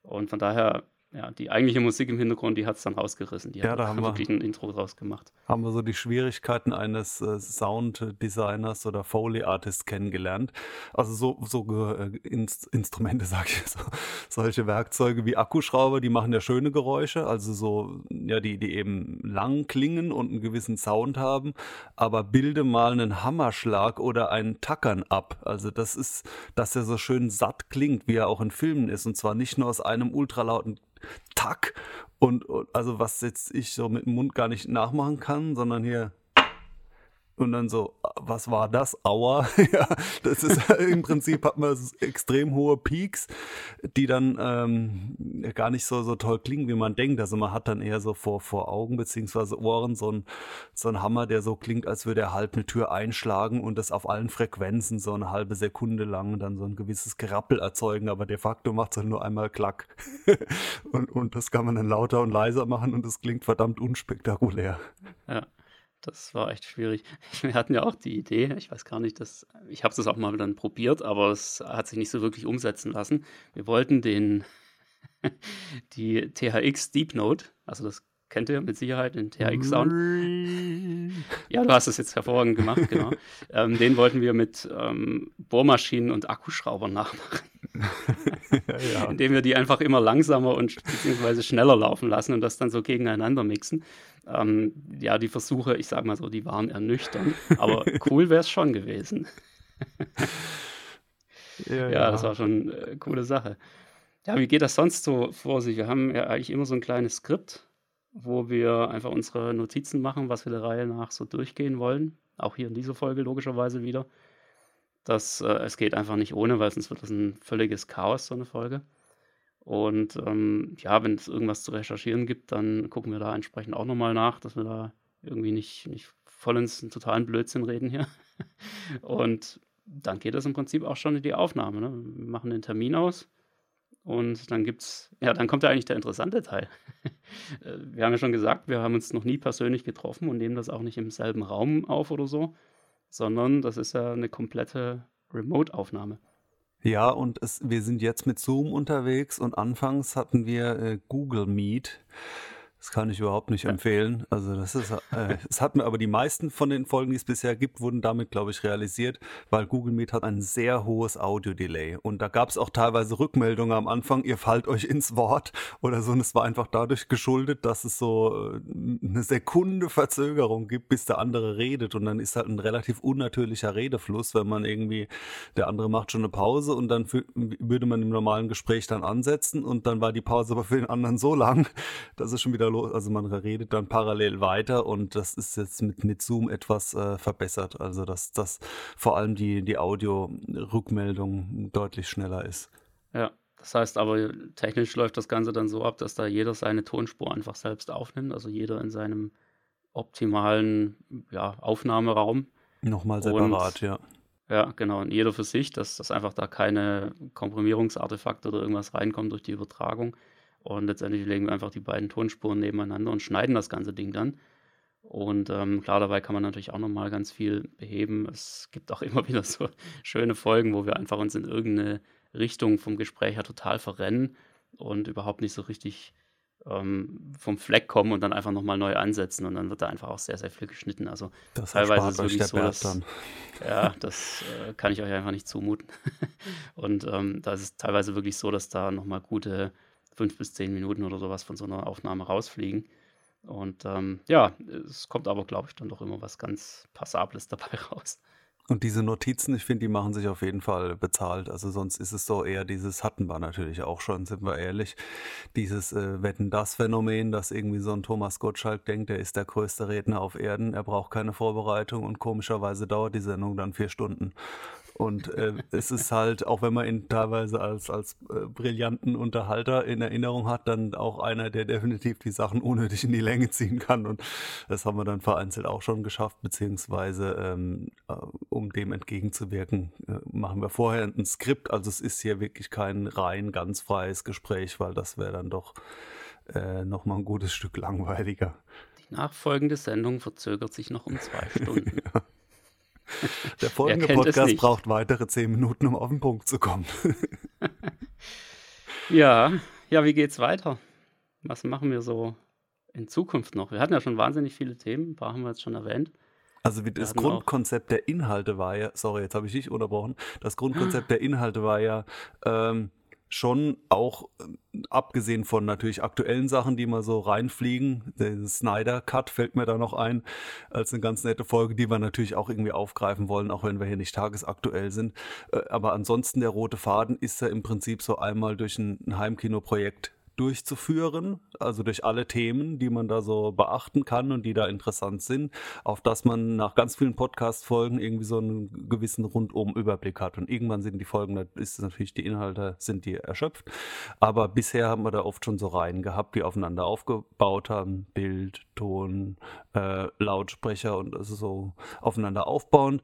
Und von daher ja, die eigentliche Musik im Hintergrund, die hat es dann rausgerissen. Die ja, hat da haben wirklich wir, ein Intro draus gemacht. Haben wir so die Schwierigkeiten eines äh, Sounddesigners oder Foley-Artists kennengelernt. Also so, so äh, Inst Instrumente, <laughs> sage ich so. Solche Werkzeuge wie Akkuschrauber, die machen ja schöne Geräusche, also so, ja, die, die eben lang klingen und einen gewissen Sound haben. Aber bilde mal einen Hammerschlag oder einen Tackern ab. Also das ist, dass er so schön satt klingt, wie er auch in Filmen ist. Und zwar nicht nur aus einem ultralauten Tack. Und, und, also was jetzt ich so mit dem Mund gar nicht nachmachen kann, sondern hier und dann so, was war das? Aua. <laughs> ja, das ist <laughs> im Prinzip hat man extrem hohe Peaks, die dann ähm, gar nicht so, so toll klingen, wie man denkt. Also man hat dann eher so vor, vor Augen beziehungsweise Ohren so ein, so ein Hammer, der so klingt, als würde er halb eine Tür einschlagen und das auf allen Frequenzen so eine halbe Sekunde lang dann so ein gewisses Gerappel erzeugen, aber de facto macht es halt nur einmal Klack. <laughs> und, und das kann man dann lauter und leiser machen und es klingt verdammt unspektakulär. Ja. Das war echt schwierig. <laughs> Wir hatten ja auch die Idee, ich weiß gar nicht, dass, ich habe es auch mal dann probiert, aber es hat sich nicht so wirklich umsetzen lassen. Wir wollten den, <laughs> die THX Deep Note, also das kennt ihr mit Sicherheit, den THX Sound. Ja, du hast es jetzt hervorragend gemacht, genau. <laughs> ähm, den wollten wir mit ähm, Bohrmaschinen und Akkuschraubern nachmachen. <laughs> ja, ja. Indem wir die einfach immer langsamer und beziehungsweise schneller laufen lassen und das dann so gegeneinander mixen. Ähm, ja, die Versuche, ich sag mal so, die waren ernüchternd, aber <laughs> cool wäre es schon gewesen. ja, ja, das war schon eine äh, coole Sache. Ja, wie geht das sonst so vor sich? Wir haben ja eigentlich immer so ein kleines Skript, wo wir einfach unsere Notizen machen, was wir der Reihe nach so durchgehen wollen. Auch hier in dieser Folge logischerweise wieder. Das, äh, es geht einfach nicht ohne, weil sonst wird das ein völliges Chaos, so eine Folge. Und ähm, ja, wenn es irgendwas zu recherchieren gibt, dann gucken wir da entsprechend auch nochmal nach, dass wir da irgendwie nicht, nicht voll ins totalen Blödsinn reden hier. <laughs> Und dann geht das im Prinzip auch schon in die Aufnahme. Ne? Wir machen den Termin aus und dann gibt's, ja, dann kommt ja eigentlich der interessante Teil. <laughs> Äh, wir haben ja schon gesagt, wir haben uns noch nie persönlich getroffen und nehmen das auch nicht im selben Raum auf oder so, sondern das ist ja eine komplette Remote-Aufnahme. Ja, und es, wir sind jetzt mit Zoom unterwegs und anfangs hatten wir äh, Google Meet. Das kann ich überhaupt nicht ja. empfehlen. Also das ist, äh, <laughs> es hat mir aber die meisten von den Folgen, die es bisher gibt, wurden damit, glaube ich, realisiert, weil Google Meet hat ein sehr hohes Audio-Delay. Und da gab es auch teilweise Rückmeldungen am Anfang, ihr fallt euch ins Wort oder so. Und es war einfach dadurch geschuldet, dass es so äh, eine Sekunde Verzögerung gibt, bis der andere redet. Und dann ist halt ein relativ unnatürlicher Redefluss, wenn man irgendwie, der andere macht schon eine Pause und dann für, würde man im normalen Gespräch dann ansetzen und dann war die Pause aber für den anderen so lang, <laughs> dass es schon wieder los, also man redet dann parallel weiter und das ist jetzt mit, mit Zoom etwas äh, verbessert. Also dass das vor allem die, die Audio-Rückmeldung deutlich schneller ist. Ja, das heißt aber, technisch läuft das Ganze dann so ab, dass da jeder seine Tonspur einfach selbst aufnimmt, also jeder in seinem optimalen ja, Aufnahmeraum. Nochmal separat, und, ja. Ja, genau. Und jeder für sich, dass, dass einfach da keine Komprimierungsartefakte oder irgendwas reinkommt durch die Übertragung. Und letztendlich legen wir einfach die beiden Tonspuren nebeneinander und schneiden das ganze Ding dann. Und ähm, klar, dabei kann man natürlich auch nochmal ganz viel beheben. Es gibt auch <laughs> immer wieder so schöne Folgen, wo wir einfach uns in irgendeine Richtung vom Gespräch her total verrennen und überhaupt nicht so richtig ähm, vom Fleck kommen und dann einfach nochmal neu ansetzen. Und dann wird da einfach auch sehr, sehr viel geschnitten. Also das teilweise ist wirklich so, dass, dann. <laughs> ja, das äh, kann ich euch einfach nicht zumuten. <laughs> und ähm, da ist es teilweise wirklich so, dass da nochmal gute fünf bis zehn Minuten oder sowas von so einer Aufnahme rausfliegen. Und ähm, ja, es kommt aber, glaube ich, dann doch immer was ganz Passables <laughs> dabei raus. Und diese Notizen, ich finde, die machen sich auf jeden Fall bezahlt. Also sonst ist es so eher dieses, hatten wir natürlich auch schon, sind wir ehrlich, dieses äh, Wetten-Das-Phänomen, dass irgendwie so ein Thomas Gottschalk denkt, er ist der größte Redner auf Erden, er braucht keine Vorbereitung und komischerweise dauert die Sendung dann vier Stunden. Und äh, es ist halt, auch wenn man ihn teilweise als, als äh, brillanten Unterhalter in Erinnerung hat, dann auch einer, der definitiv die Sachen unnötig in die Länge ziehen kann. Und das haben wir dann vereinzelt auch schon geschafft, beziehungsweise ähm, äh, um dem entgegenzuwirken, äh, machen wir vorher ein Skript. Also es ist hier wirklich kein rein ganz freies Gespräch, weil das wäre dann doch äh, nochmal ein gutes Stück langweiliger. Die nachfolgende Sendung verzögert sich noch um zwei <laughs> Stunden. ja. <laughs> Der folgende Podcast braucht weitere zehn Minuten, um auf den Punkt zu kommen. <laughs> ja, ja, wie geht's weiter? Was machen wir so in Zukunft noch? Wir hatten ja schon wahnsinnig viele Themen, ein paar haben wir jetzt schon erwähnt. Also wie das Grundkonzept der Inhalte war ja, sorry, jetzt habe ich dich unterbrochen. Das Grundkonzept <gasps> der Inhalte war ja, ähm, schon auch äh, abgesehen von natürlich aktuellen Sachen, die mal so reinfliegen, der Snyder Cut fällt mir da noch ein, als eine ganz nette Folge, die wir natürlich auch irgendwie aufgreifen wollen, auch wenn wir hier nicht tagesaktuell sind. Äh, aber ansonsten der rote Faden ist ja im Prinzip so einmal durch ein Heimkinoprojekt durchzuführen, also durch alle Themen, die man da so beachten kann und die da interessant sind, auf dass man nach ganz vielen Podcast-Folgen irgendwie so einen gewissen Rundum-Überblick hat. Und irgendwann sind die Folgen, da ist natürlich, die Inhalte sind die erschöpft. Aber bisher haben wir da oft schon so Reihen gehabt, die aufeinander aufgebaut haben. Bild, Ton, äh, Lautsprecher und also so aufeinander aufbauend.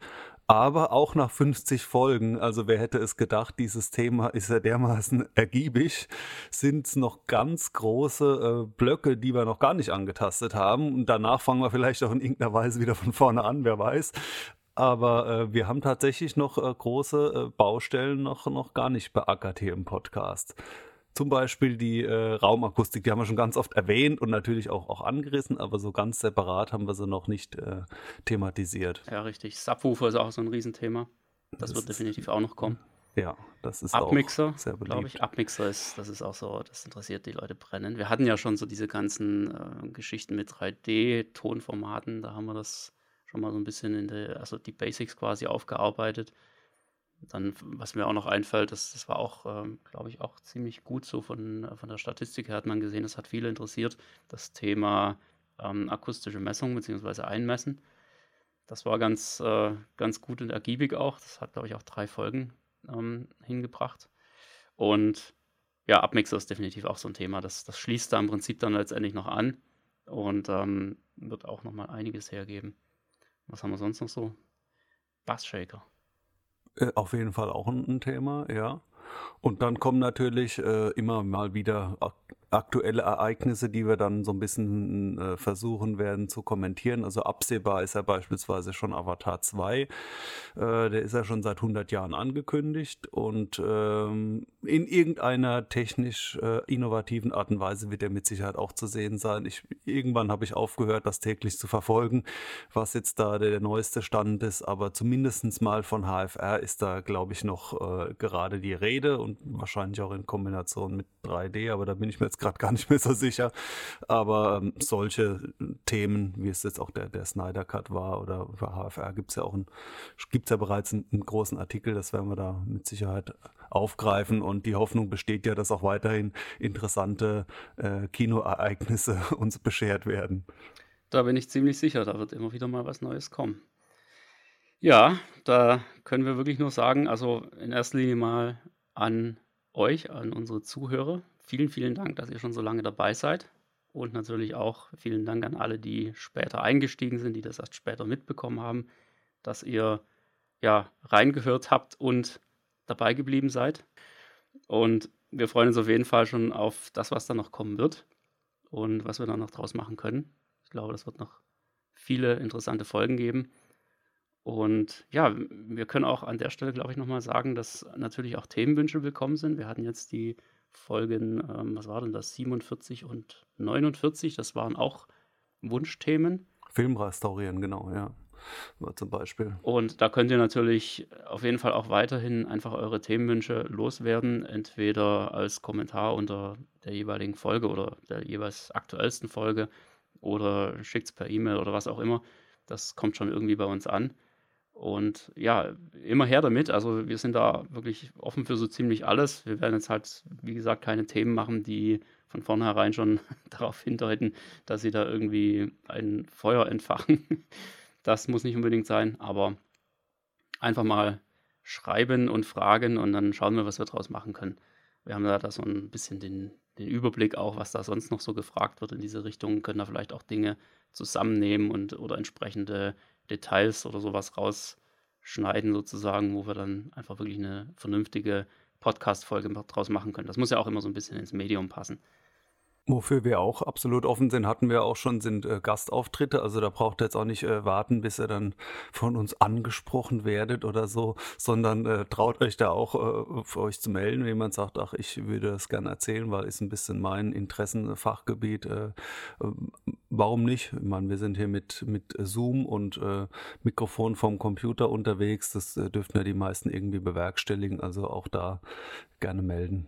Aber auch nach 50 Folgen, also wer hätte es gedacht, dieses Thema ist ja dermaßen <laughs> ergiebig, sind es noch ganz große äh, Blöcke, die wir noch gar nicht angetastet haben. Und danach fangen wir vielleicht auch in irgendeiner Weise wieder von vorne an, wer weiß. Aber äh, wir haben tatsächlich noch äh, große äh, Baustellen noch, noch gar nicht beackert hier im Podcast. Zum Beispiel die äh, Raumakustik, die haben wir schon ganz oft erwähnt und natürlich auch, auch angerissen, aber so ganz separat haben wir sie noch nicht äh, thematisiert. Ja, richtig. Subwoofer ist auch so ein Riesenthema. Das, das wird definitiv auch noch kommen. Ja, das ist Abmixer, auch sehr beliebt. glaube ich. Abmixer ist, das ist auch so, das interessiert die Leute brennend. Wir hatten ja schon so diese ganzen äh, Geschichten mit 3D-Tonformaten, da haben wir das schon mal so ein bisschen in der, also die Basics quasi aufgearbeitet. Dann, was mir auch noch einfällt, das, das war auch, ähm, glaube ich, auch ziemlich gut so von, von der Statistik her hat man gesehen, das hat viele interessiert, das Thema ähm, akustische Messung bzw. Einmessen. Das war ganz, äh, ganz gut und ergiebig auch. Das hat, glaube ich, auch drei Folgen ähm, hingebracht. Und ja, Abmixer ist definitiv auch so ein Thema. Das, das schließt da im Prinzip dann letztendlich noch an und ähm, wird auch nochmal einiges hergeben. Was haben wir sonst noch so? Bassshaker. Äh, auf jeden Fall auch ein, ein Thema, ja. Und dann kommen natürlich äh, immer mal wieder aktuelle Ereignisse, die wir dann so ein bisschen äh, versuchen werden zu kommentieren. Also absehbar ist ja beispielsweise schon Avatar 2. Äh, der ist ja schon seit 100 Jahren angekündigt und ähm, in irgendeiner technisch äh, innovativen Art und Weise wird er mit Sicherheit auch zu sehen sein. Ich, irgendwann habe ich aufgehört, das täglich zu verfolgen, was jetzt da der, der neueste Stand ist, aber zumindest mal von HFR ist da, glaube ich, noch äh, gerade die Rede und wahrscheinlich auch in Kombination mit 3D, aber da bin ich mir jetzt gerade <laughs> gar nicht mehr so sicher. Aber ähm, solche Themen, wie es jetzt auch der, der Snyder Cut war oder für HFR, gibt es ja auch ein, gibt's ja bereits einen, einen, großen Artikel, das werden wir da mit Sicherheit aufgreifen und die Hoffnung besteht ja, dass auch weiterhin interessante äh, Kinoereignisse <laughs> uns beschert werden. Da bin ich ziemlich sicher, da wird immer wieder mal was Neues kommen. Ja, da können wir wirklich nur sagen, also in erster Linie mal an euch, an unsere Zuhörer. Vielen, vielen Dank, dass ihr schon so lange dabei seid. Und natürlich auch vielen Dank an alle, die später eingestiegen sind, die das erst später mitbekommen haben, dass ihr ja reingehört habt und dabei geblieben seid. Und wir freuen uns auf jeden Fall schon auf das, was da noch kommen wird und was wir da noch draus machen können. Ich glaube, das wird noch viele interessante Folgen geben. Und ja, wir können auch an der Stelle, glaube ich, nochmal sagen, dass natürlich auch Themenwünsche willkommen sind. Wir hatten jetzt die Folgen, ähm, was war denn das, 47 und 49, das waren auch Wunschthemen. Film restaurieren, genau, ja. Zum Beispiel. Und da könnt ihr natürlich auf jeden Fall auch weiterhin einfach eure Themenwünsche loswerden, entweder als Kommentar unter der jeweiligen Folge oder der jeweils aktuellsten Folge oder schickt es per E-Mail oder was auch immer. Das kommt schon irgendwie bei uns an. Und ja, immer her damit. Also wir sind da wirklich offen für so ziemlich alles. Wir werden jetzt halt, wie gesagt, keine Themen machen, die von vornherein schon <laughs> darauf hindeuten, dass sie da irgendwie ein Feuer entfachen. <laughs> Das muss nicht unbedingt sein, aber einfach mal schreiben und fragen und dann schauen wir, was wir daraus machen können. Wir haben da, da so ein bisschen den, den Überblick auch, was da sonst noch so gefragt wird in diese Richtung, können da vielleicht auch Dinge zusammennehmen und oder entsprechende Details oder sowas rausschneiden, sozusagen, wo wir dann einfach wirklich eine vernünftige Podcast-Folge draus machen können. Das muss ja auch immer so ein bisschen ins Medium passen. Wofür wir auch absolut offen sind, hatten wir auch schon, sind äh, Gastauftritte. Also da braucht ihr jetzt auch nicht äh, warten, bis ihr dann von uns angesprochen werdet oder so, sondern äh, traut euch da auch äh, für euch zu melden, wenn jemand sagt, ach, ich würde das gerne erzählen, weil ist ein bisschen mein Interessenfachgebiet. Äh, ähm, warum nicht? Ich meine, wir sind hier mit, mit Zoom und äh, Mikrofon vom Computer unterwegs. Das dürften ja die meisten irgendwie bewerkstelligen. Also auch da gerne melden.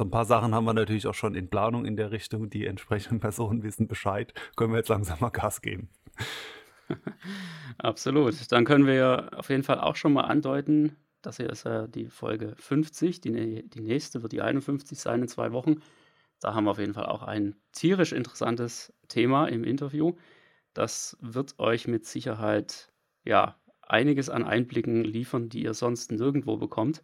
So ein paar Sachen haben wir natürlich auch schon in Planung in der Richtung. Die entsprechenden <laughs> Personen wissen Bescheid. Können wir jetzt langsam mal Gas geben. <laughs> Absolut. Dann können wir auf jeden Fall auch schon mal andeuten, das hier ist ja die Folge 50. Die, die nächste wird die 51 sein in zwei Wochen. Da haben wir auf jeden Fall auch ein tierisch interessantes Thema im Interview. Das wird euch mit Sicherheit ja einiges an Einblicken liefern, die ihr sonst nirgendwo bekommt.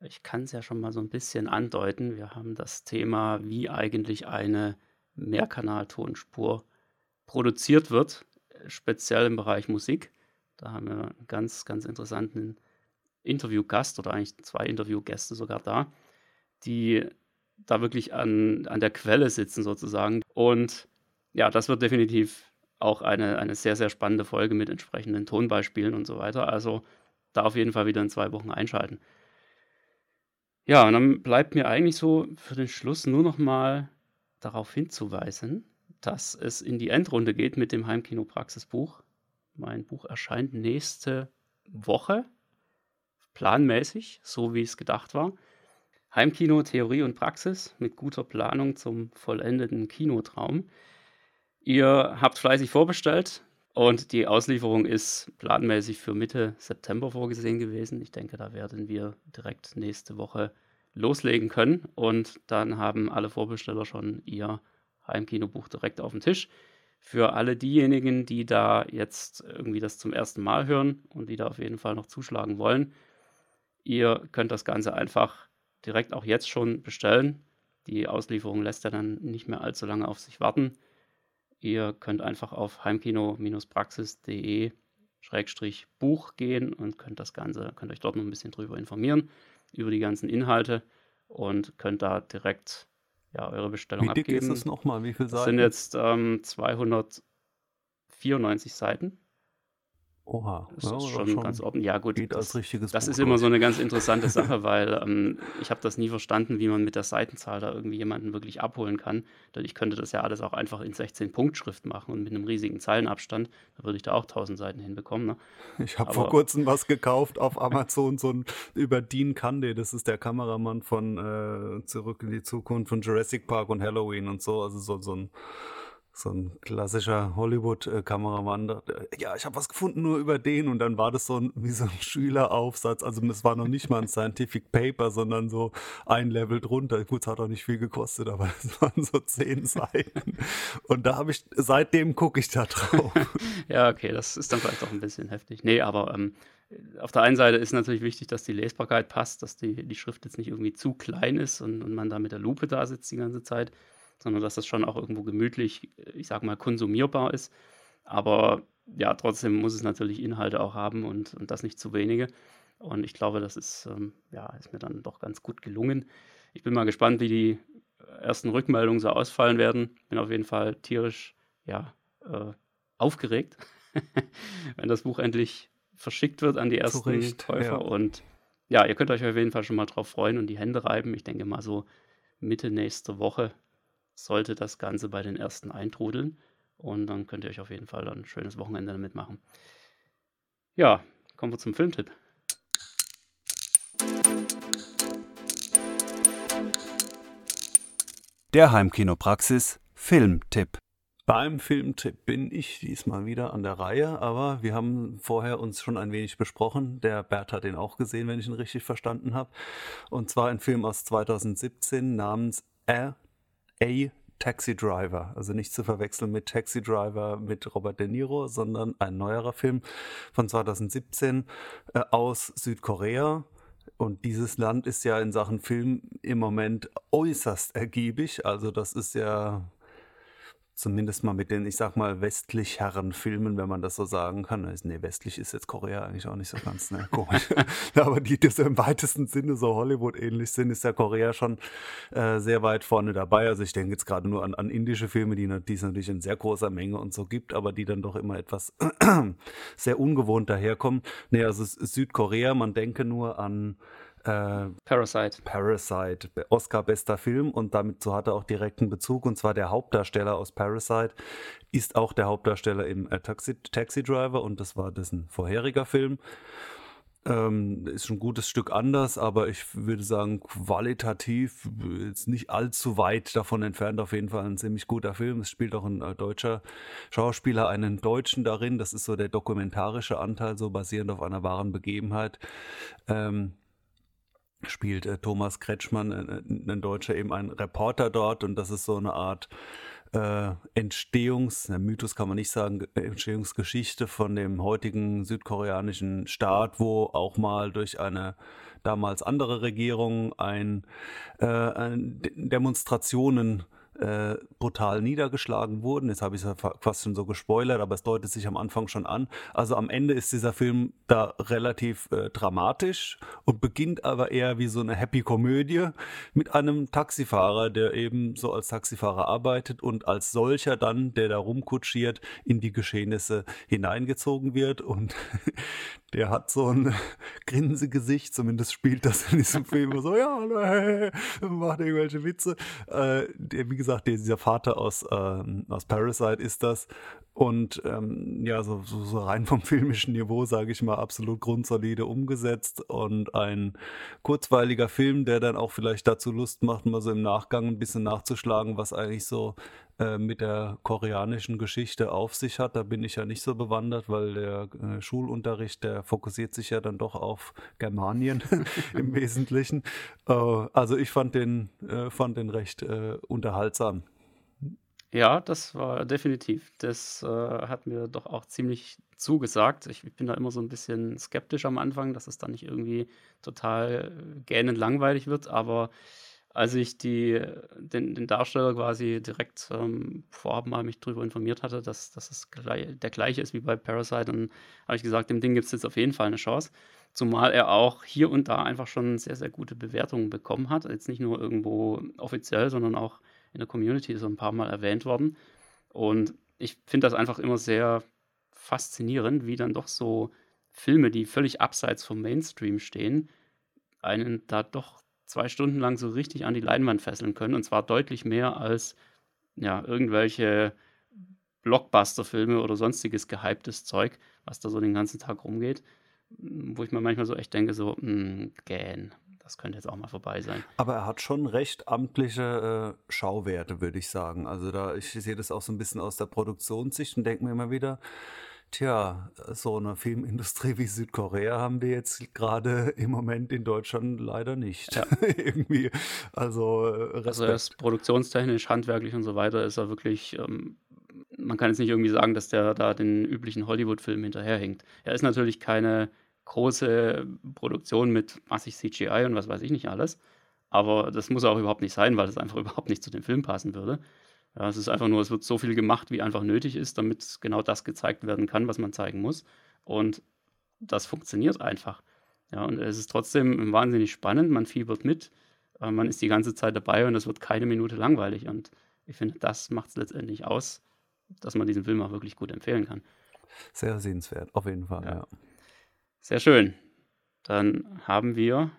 Ich kann es ja schon mal so ein bisschen andeuten. Wir haben das Thema, wie eigentlich eine Mehrkanaltonspur produziert wird, speziell im Bereich Musik. Da haben wir einen ganz, ganz interessanten Interviewgast oder eigentlich zwei Interviewgäste sogar da, die da wirklich an, an der Quelle sitzen sozusagen. Und ja, das wird definitiv auch eine, eine sehr, sehr spannende Folge mit entsprechenden Tonbeispielen und so weiter. Also da auf jeden Fall wieder in zwei Wochen einschalten. Ja, und dann bleibt mir eigentlich so für den Schluss nur noch mal darauf hinzuweisen, dass es in die Endrunde geht mit dem Heimkino-Praxisbuch. Mein Buch erscheint nächste Woche, planmäßig, so wie es gedacht war. Heimkino, Theorie und Praxis mit guter Planung zum vollendeten Kinotraum. Ihr habt fleißig vorbestellt. Und die Auslieferung ist planmäßig für Mitte September vorgesehen gewesen. Ich denke, da werden wir direkt nächste Woche loslegen können. Und dann haben alle Vorbesteller schon ihr Heimkinobuch direkt auf dem Tisch. Für alle diejenigen, die da jetzt irgendwie das zum ersten Mal hören und die da auf jeden Fall noch zuschlagen wollen, ihr könnt das Ganze einfach direkt auch jetzt schon bestellen. Die Auslieferung lässt ja dann nicht mehr allzu lange auf sich warten. Ihr könnt einfach auf heimkino-praxis.de Buch gehen und könnt das Ganze, könnt euch dort noch ein bisschen drüber informieren, über die ganzen Inhalte und könnt da direkt ja, eure Bestellung Wie dick abgeben. ist es nochmal? Wie viele Das sind Seiten? jetzt ähm, 294 Seiten. Oha, Das ja, ist schon, schon ganz ordentlich. Ja, gut, das, das ist immer so eine ganz interessante <laughs> Sache, weil ähm, ich habe das nie verstanden, wie man mit der Seitenzahl da irgendwie jemanden wirklich abholen kann. Denn ich könnte das ja alles auch einfach in 16-Punkt-Schrift machen und mit einem riesigen Zeilenabstand. Da würde ich da auch 1000 Seiten hinbekommen. Ne? Ich habe vor kurzem was gekauft auf Amazon, so ein <laughs> über Dean Kande, das ist der Kameramann von äh, Zurück in die Zukunft von Jurassic Park und Halloween und so, also so, so ein so ein klassischer Hollywood-Kameramann. Ja, ich habe was gefunden nur über den und dann war das so ein, wie so ein Schüleraufsatz. Also es war noch nicht mal ein Scientific Paper, sondern so ein Level drunter. Gut, es hat auch nicht viel gekostet, aber es <laughs> waren so zehn Seiten. Und da habe ich, seitdem gucke ich da drauf. <laughs> Ja, okay, das ist dann vielleicht auch ein bisschen heftig. Nee, aber ähm, auf der einen Seite ist natürlich wichtig, dass die Lesbarkeit passt, dass die, die Schrift jetzt nicht irgendwie zu klein ist und, und man da mit der Lupe da sitzt die ganze Zeit, sondern dass das schon auch irgendwo gemütlich, äh, ich sag mal, konsumierbar ist. Aber ja, trotzdem muss es natürlich Inhalte auch haben und, und das nicht zu wenige. Und ich glaube, das ist, ähm, ja, ist mir dann doch ganz gut gelungen. Ich bin mal gespannt, wie die ersten Rückmeldungen so ausfallen werden. Bin auf jeden Fall tierisch, ja, äh, aufgeregt, <laughs> wenn das Buch endlich verschickt wird an die ersten Recht, Käufer. ja. Und ja, ihr könnt euch auf jeden Fall schon mal drauf freuen und die Hände reiben. Ich denke mal so Mitte nächste Woche sollte das Ganze bei den ersten eintrudeln. Und dann könnt ihr euch auf jeden Fall ein schönes Wochenende damit machen. Ja, kommen wir zum Filmtipp. Der Heimkinopraxis Filmtipp. Beim Filmtipp bin ich diesmal wieder an der Reihe, aber wir haben vorher uns schon ein wenig besprochen. Der Bert hat ihn auch gesehen, wenn ich ihn richtig verstanden habe. Und zwar ein Film aus 2017 namens A, A Taxi Driver. Also nicht zu verwechseln mit Taxi Driver mit Robert De Niro, sondern ein neuerer Film von 2017 äh, aus Südkorea. Und dieses Land ist ja in Sachen Film im Moment äußerst ergiebig. Also das ist ja zumindest mal mit den, ich sag mal, westlich herren Filmen, wenn man das so sagen kann. Also, Nee, westlich ist jetzt Korea eigentlich auch nicht so ganz, ne, komisch. <laughs> <laughs> Aber die, die so im weitesten Sinne so Hollywood-ähnlich sind, ist ja Korea schon äh, sehr weit vorne dabei. Also ich denke jetzt gerade nur an, an indische Filme, die, die es natürlich in sehr großer Menge und so gibt, aber die dann doch immer etwas <clears throat> sehr ungewohnt daherkommen. Nee, also Südkorea, man denke nur an äh, Parasite. Parasite, Oscar bester Film und damit so hat er auch direkten Bezug und zwar der Hauptdarsteller aus Parasite ist auch der Hauptdarsteller im äh, Taxi, Taxi Driver und das war dessen vorheriger Film. Ähm, ist schon ein gutes Stück anders, aber ich würde sagen, qualitativ ist nicht allzu weit davon entfernt. Auf jeden Fall ein ziemlich guter Film. Es spielt auch ein äh, deutscher Schauspieler, einen Deutschen darin. Das ist so der dokumentarische Anteil, so basierend auf einer wahren Begebenheit. Ähm, spielt äh, Thomas Kretschmann, äh, ein Deutscher, eben ein Reporter dort. Und das ist so eine Art äh, Entstehungs, na, Mythos kann man nicht sagen, Ge- Entstehungsgeschichte von dem heutigen südkoreanischen Staat, wo auch mal durch eine damals andere Regierung ein, äh, ein De- Demonstrationen äh, brutal niedergeschlagen wurden. Jetzt habe ich es ja fa- fast schon so gespoilert, aber es deutet sich am Anfang schon an. Also am Ende ist dieser Film da relativ äh, dramatisch und beginnt aber eher wie so eine Happy Komödie mit einem Taxifahrer, der eben so als Taxifahrer arbeitet und als solcher dann, der da rumkutschiert, in die Geschehnisse hineingezogen wird und <laughs> der hat so ein <laughs> Grinsegesicht, zumindest spielt das in diesem Film so, <laughs> ja, hey, macht irgendwelche Witze. Äh, der, wie gesagt, der, dieser Vater aus, ähm, aus Parasite ist das. Und ähm, ja, so, so, rein vom filmischen Niveau, sage ich mal, absolut grundsolide umgesetzt und ein kurzweiliger Film, der dann auch vielleicht dazu Lust macht, mal so im Nachgang ein bisschen nachzuschlagen, was eigentlich so äh, mit der koreanischen Geschichte auf sich hat. Da bin ich ja nicht so bewandert, weil der äh, Schulunterricht, der fokussiert sich ja dann doch auf Germanien <laughs> im Wesentlichen. Äh, also ich fand den, äh, fand den recht äh, unterhaltsam. Ja, das war definitiv. Das äh, hat mir doch auch ziemlich zugesagt. Ich bin da immer so ein bisschen skeptisch am Anfang, dass es dann nicht irgendwie total äh, gähnend langweilig wird, aber als ich die, den, den Darsteller quasi direkt ähm, vorab mal mich darüber informiert hatte, dass, dass es gleich, der gleiche ist wie bei Parasite, dann habe ich gesagt, dem Ding gibt es jetzt auf jeden Fall eine Chance. Zumal er auch hier und da einfach schon sehr, sehr gute Bewertungen bekommen hat. Jetzt nicht nur irgendwo offiziell, sondern auch in der Community ist er ein paar Mal erwähnt worden. Und ich finde das einfach immer sehr faszinierend, wie dann doch so Filme, die völlig abseits vom Mainstream stehen, einen da doch zwei Stunden lang so richtig an die Leinwand fesseln können. Und zwar deutlich mehr als ja, irgendwelche Blockbuster-Filme oder sonstiges gehyptes Zeug, was da so den ganzen Tag rumgeht. Wo ich mir manchmal so echt denke, so, mh, hm, gähn, das könnte jetzt auch mal vorbei sein. Aber er hat schon recht amtliche äh, Schauwerte, würde ich sagen. Also da, ich sehe das auch so ein bisschen aus der Produktionssicht und denke mir immer wieder, Tja, so eine Filmindustrie wie Südkorea haben wir jetzt gerade im Moment in Deutschland leider nicht. Ja. <laughs> Irgendwie. Also, äh, Respekt. also er ist produktionstechnisch, handwerklich und so weiter, ist er wirklich. Ähm, man kann jetzt nicht irgendwie sagen, dass der da den üblichen Hollywood-Film hinterherhinkt. Er ist natürlich keine große Produktion mit massig CGI und was weiß ich nicht alles. Aber das muss auch überhaupt nicht sein, weil das einfach <laughs> überhaupt nicht zu dem Film passen würde. Ja, es ist einfach nur, es wird so viel gemacht, wie einfach nötig ist, damit genau das gezeigt werden kann, was man zeigen muss. Und das funktioniert einfach. Ja, und es ist trotzdem wahnsinnig spannend, man fiebert mit, äh, man ist die ganze Zeit dabei und es wird keine Minute langweilig. Und ich finde, das macht es letztendlich aus, dass man diesen Film auch wirklich gut empfehlen kann. Sehr sehenswert, auf jeden Fall, ja. ja. Sehr schön. Dann haben wir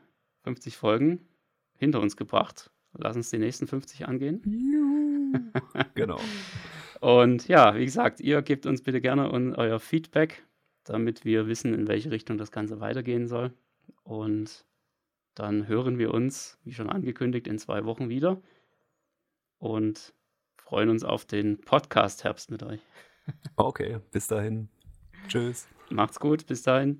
50 Folgen hinter uns gebracht. Lass uns die nächsten 50 angehen. <laughs> Genau. Und ja, wie gesagt, ihr gebt uns bitte gerne euer Feedback, damit wir wissen, in welche Richtung das Ganze weitergehen soll. Und dann hören wir uns, wie schon angekündigt, in zwei Wochen wieder und freuen uns auf den Podcast-Herbst mit euch. Okay, bis dahin. Tschüss. Macht's gut, bis dahin.